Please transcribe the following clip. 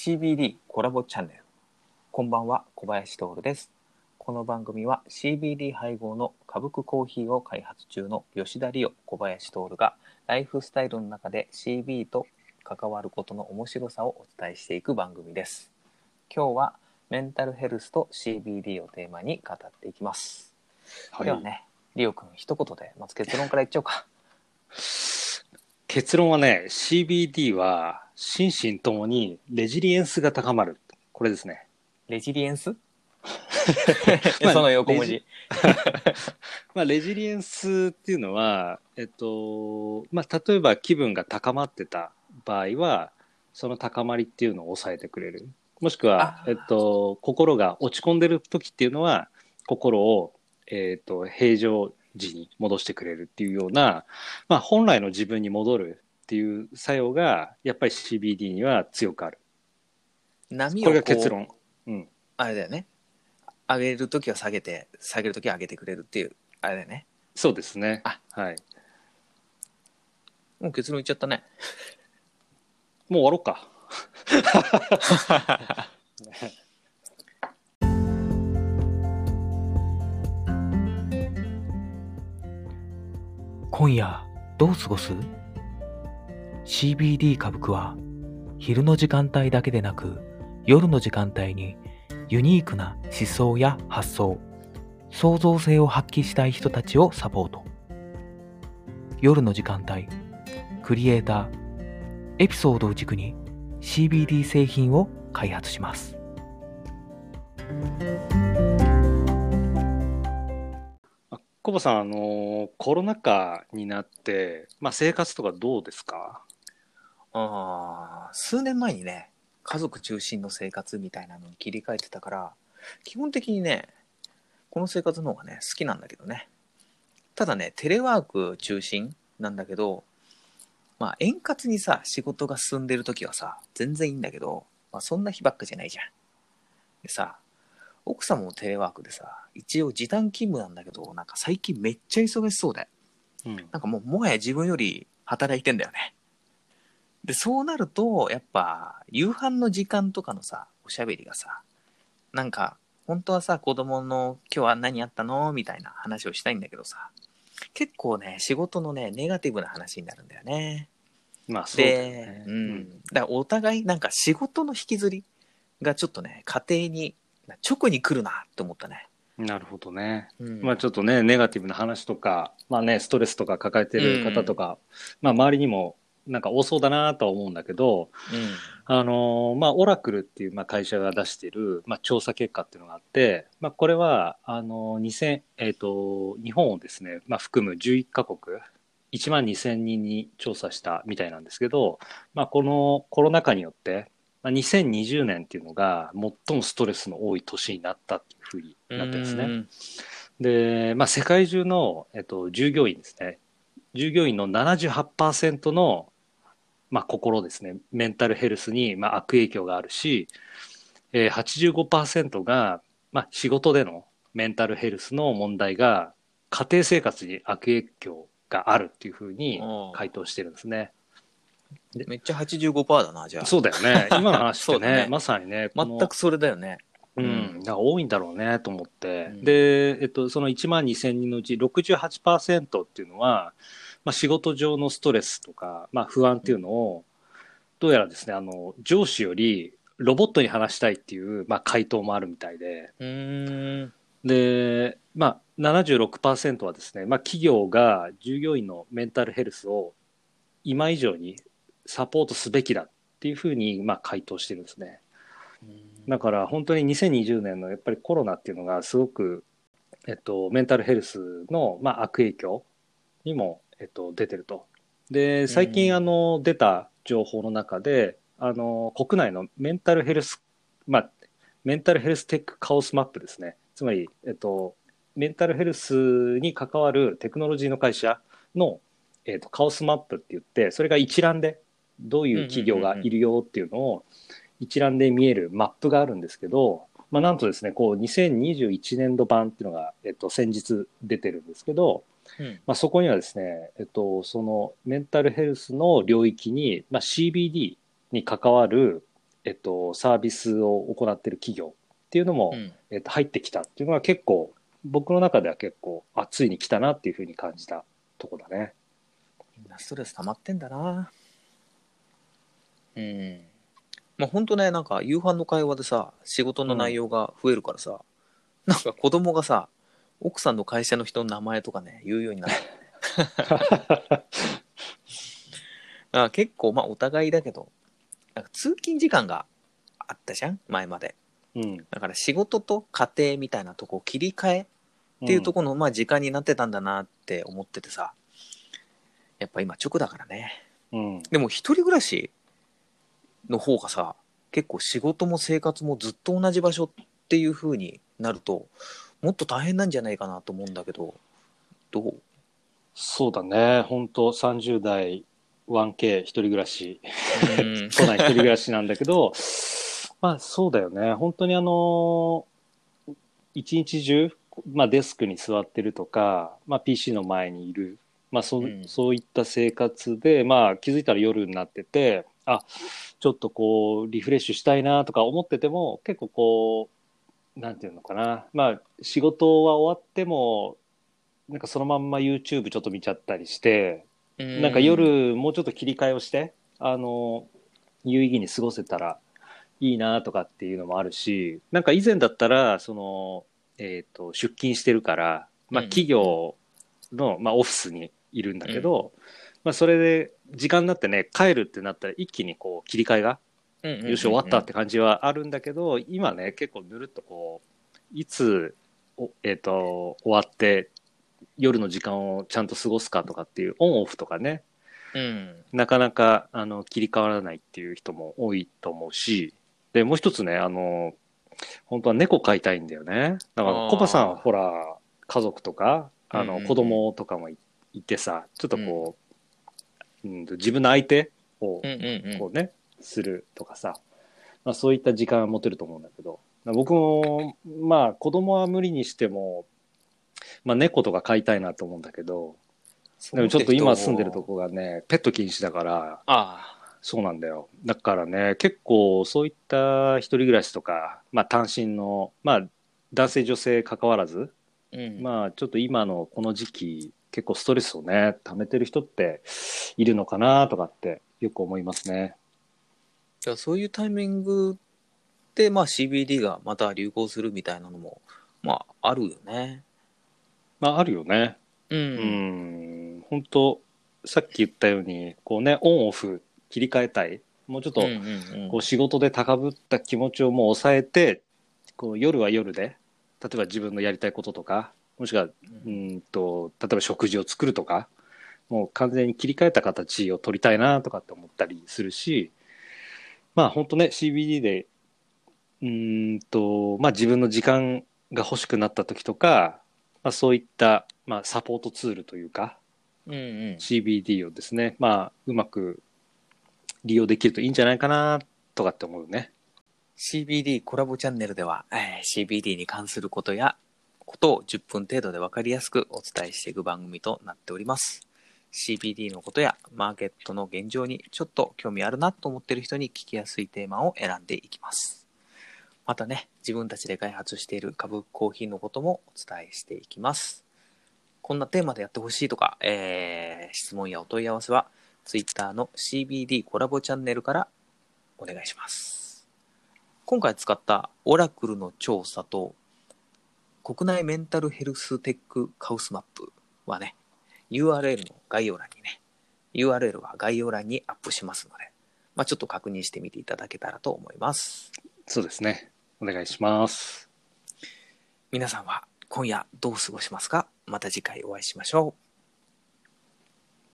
CBD コラボチャンネル。こんばんは小林徹です。この番組は CBD 配合のカブクコーヒーを開発中の吉田理央小林徹がライフスタイルの中で CB と関わることの面白さをお伝えしていく番組です。今日はメンタルヘルスと CBD をテーマに語っていきます、はい。ではねリオくん一言でまず結論から言っちゃおうか。結論はね、CBD は心身ともにレジリエンスが高まる。これですね。レジリエンス？まあその横文字 まあ、レジリエンスっていうのは、えっと、まあ、例えば気分が高まってた場合は、その高まりっていうのを抑えてくれる。もしくはえっと、心が落ち込んでる時っていうのは、心を、えっと、平常時に戻してくれるっていうような、まあ、本来の自分に戻るっていう作用が、やっぱり CBD には強くある。こ波をこうれが結論。うん。あれだよね上げるときは下げて下げるときは上げてくれるっていうあれだよねそうですね。あはい。もう結論言っちゃったねもう終わろうか。今夜どう過ごす？?CBD 歌舞伎は昼の時間帯だけでなく夜の時間帯にユニークな思想や発想、創造性を発揮したい人たちをサポート。夜の時間帯、クリエイター、エピソードを軸に CBD 製品を開発します。コボさん、あのコロナ禍になって、まあ、生活とかどうですか？あー数年前にね家族中心の生活みたいなのに切り替えてたから基本的にねこの生活の方がね好きなんだけどねただねテレワーク中心なんだけどまあ円滑にさ仕事が進んでる時はさ全然いいんだけど、まあ、そんな日ばっかじゃないじゃんでさ奥さんもテレワークでさ一応時短勤務なんだけどなんか最近めっちゃ忙しそうでうん。なんかもうもはや自分より働いてんだよね。で、そうなると、やっぱ、夕飯の時間とかのさ、おしゃべりがさ、なんか、本当はさ、子供の今日は何やったの？みたいな話をしたいんだけどさ、結構ね、仕事のね、ネガティブな話になるんだよね。まあ、そうだよでね、。うん。だからお互い、なんか仕事の引きずりがちょっとね、家庭に、直に来るなって思ったね。なるほどね。うんまあ、ちょっとね、ネガティブな話とか、まあね、ストレスとか抱えてる方とか、まあ、周りにも、なんか多そうだなとは思うんだけど、うん。あのーまあ、オラクルっていう、まあ、会社が出している、まあ、調査結果っていうのがあって、まあ、これは、あのー、2000、えっ、と、日本をですね、まあ、含む11カ国、1万2000人に調査したみたいなんですけど、まあ、このコロナ禍によって、まあ、2020年っていうのが最もストレスの多い年になったっていうふうになってですね。うんで、まあ、世界中の、えっと、従業員ですね。従業員の78%の、まあ、心ですね。メンタルヘルスに、まあ、悪影響があるし、えー、85%が、まあ、仕事でのメンタルヘルスの問題が、家庭生活に悪影響があるっていうふうにうん回答してるんですね。めっちゃ85%だな、じゃあ。そうだよね。今の話ってね、ねまさにね、全くそれだよね。うん、だ多いんだろうねと思って、うんで、えっと、その1万2000人のうち68%っていうのは、まあ、仕事上のストレスとか、まあ、不安っていうのを、どうやらですね、あの、上司よりロボットに話したいっていう、まあ、回答もあるみたいで。で、まあ、76%はですね、まあ、企業が従業員のメンタルヘルスを今以上にサポートすべきだっていうふうに、まあ、回答してるんですね。だから本当に2020年のやっぱりコロナっていうのがすごく、えっと、メンタルヘルスの、まあ、悪影響にも、えっと、出てると。で、最うん近あの出た情報の中で、あの国内のメンタルヘルス、まあ、メンタルヘルステックカオスマップですね。つまり、えっと、メンタルヘルスに関わるテクノロジーの会社の、えっと、カオスマップって言って、それが一覧でどういう企業がいるよっていうのを一覧で見えるマップがあるんですけど、まあ、なんとですね、こう、2021年度版っていうのが、えっと、先日出てるんですけど、うん。まあ、そこにはですね、えっと、そのメンタルヘルスの領域に、まあ、CBD に関わる、えっと、サービスを行っている企業っていうのも、うん。えっと、入ってきたっていうのは結構、僕の中では結構、あ、ついに来たなっていうふうに感じたとこだね。みんなストレス溜まってんだな。うん。まあほんとねなんか夕飯の会話でさ仕事の内容が増えるからさ、なんか子供がさ奥さんの会社の人の名前とかね言うようになった あ結構まあお互いだけどなんか通勤時間があったじゃん？前まで。うん。だから仕事と家庭みたいなとこを切り替えっていうところの、まあ時間になってたんだなって思っててさ。やっぱ今直だからね。うん。でも一人暮らしの方がさ結構仕事も生活もずっと同じ場所っていう風になるともっと大変なんじゃないかなと思うんだけどどう？そうだね。本当30代 1K 一人暮らし、うん。都内一人暮らしなんだけど、まあそうだよね。本当にあの、一日中、まあデスクに座ってるとか、まあ PC の前にいる、まあそ,、うん。そういった生活で、まあ気づいたら夜になってて、あ、ちょっとこうリフレッシュしたいなとか思ってても、結構こう、なんていうのかな。まあ仕事は終わっても、なんかそのまんま YouTube ちょっと見ちゃったりして、なんか夜もうちょっと切り替えをして、あの、有意義に過ごせたらいいなとかっていうのもあるし、なんか以前だったら、その、えっ、と、出勤してるから、まあうん。企業の、まあオフィスにいるんだけど、まあそれで時間になってね、帰るってなったら一気にこう切り替えが、よし終わったって感じはあるんだけど、今ね、結構ぬるっとこう、いつ、おえっ、と、終わって、夜の時間をちゃんと過ごすかとかっていうオンオフとかね、うん。なかなかあの切り替わらないっていう人も多いと思うし、で、もう一つね、あの、本当は猫飼いたいんだよね。だから、コバさん、ほら、家族とか、あの、子供とかもいいてさ、ちょっとこう、うん、自分の相手を、こうね、するとかさ、まあ、そういった時間は持てると思うんだけど、僕も、まあ、子供は無理にしても、まあ、猫とか飼いたいなと思うんだけど、でもちょっと今住んでるとこがね、ペット禁止だから、あそうなんだよ。だからね、結構そういった一人暮らしとか、まあ単身の、まあ男性女性関わらず、あうん。まあちょっと今のこの時期、結構ストレスをね、溜めてる人っているのかなとかってよく思いますね。じゃあそういうタイミングで、まあ、CBD がまた流行するみたいなのも、まあ、あるよね。まああるよね。う。うんん、本当さっき言ったように、こうね、オンオフ切り替えたい。もうちょっと、こう仕事で高ぶった気持ちをもう抑えて、こう夜は夜で、例えば自分のやりたいこととか、もしくは、うーんと、例えば食事を作るとか、もう完全に切り替えた形を取りたいなとかって思ったりするし、まあ本当ね、CBD で、うーんと、まあ自分の時間が欲しくなった時とか、まあそういった、まあサポートツールというか、うんうん CBD をですね、まあうまく利用できるといいんじゃないかなとかって思うね。CBD コラボチャンネルでは、えー CBD に関することやことを10分程度で分かりやすくお伝えしていく番組となっております。CBD のことやマーケットの現状にちょっと興味あるなと思ってる人に聞きやすいテーマを選んでいきます。またね、自分たちで開発している株コーヒーのこともお伝えしていきます。こんなテーマでやってほしいとか、えー質問やお問い合わせは Twitter の CBD コラボチャンネルからお願いします。今回使ったオラクルの調査と国内メンタルヘルステックカオスマップはね URL の概要欄にね URL は概要欄にアップしますので、まあ、ちょっと確認してみていただけたらと思いますそうですね。お願いします。皆さんは今夜どう過ごしますか？また次回お会いしましょう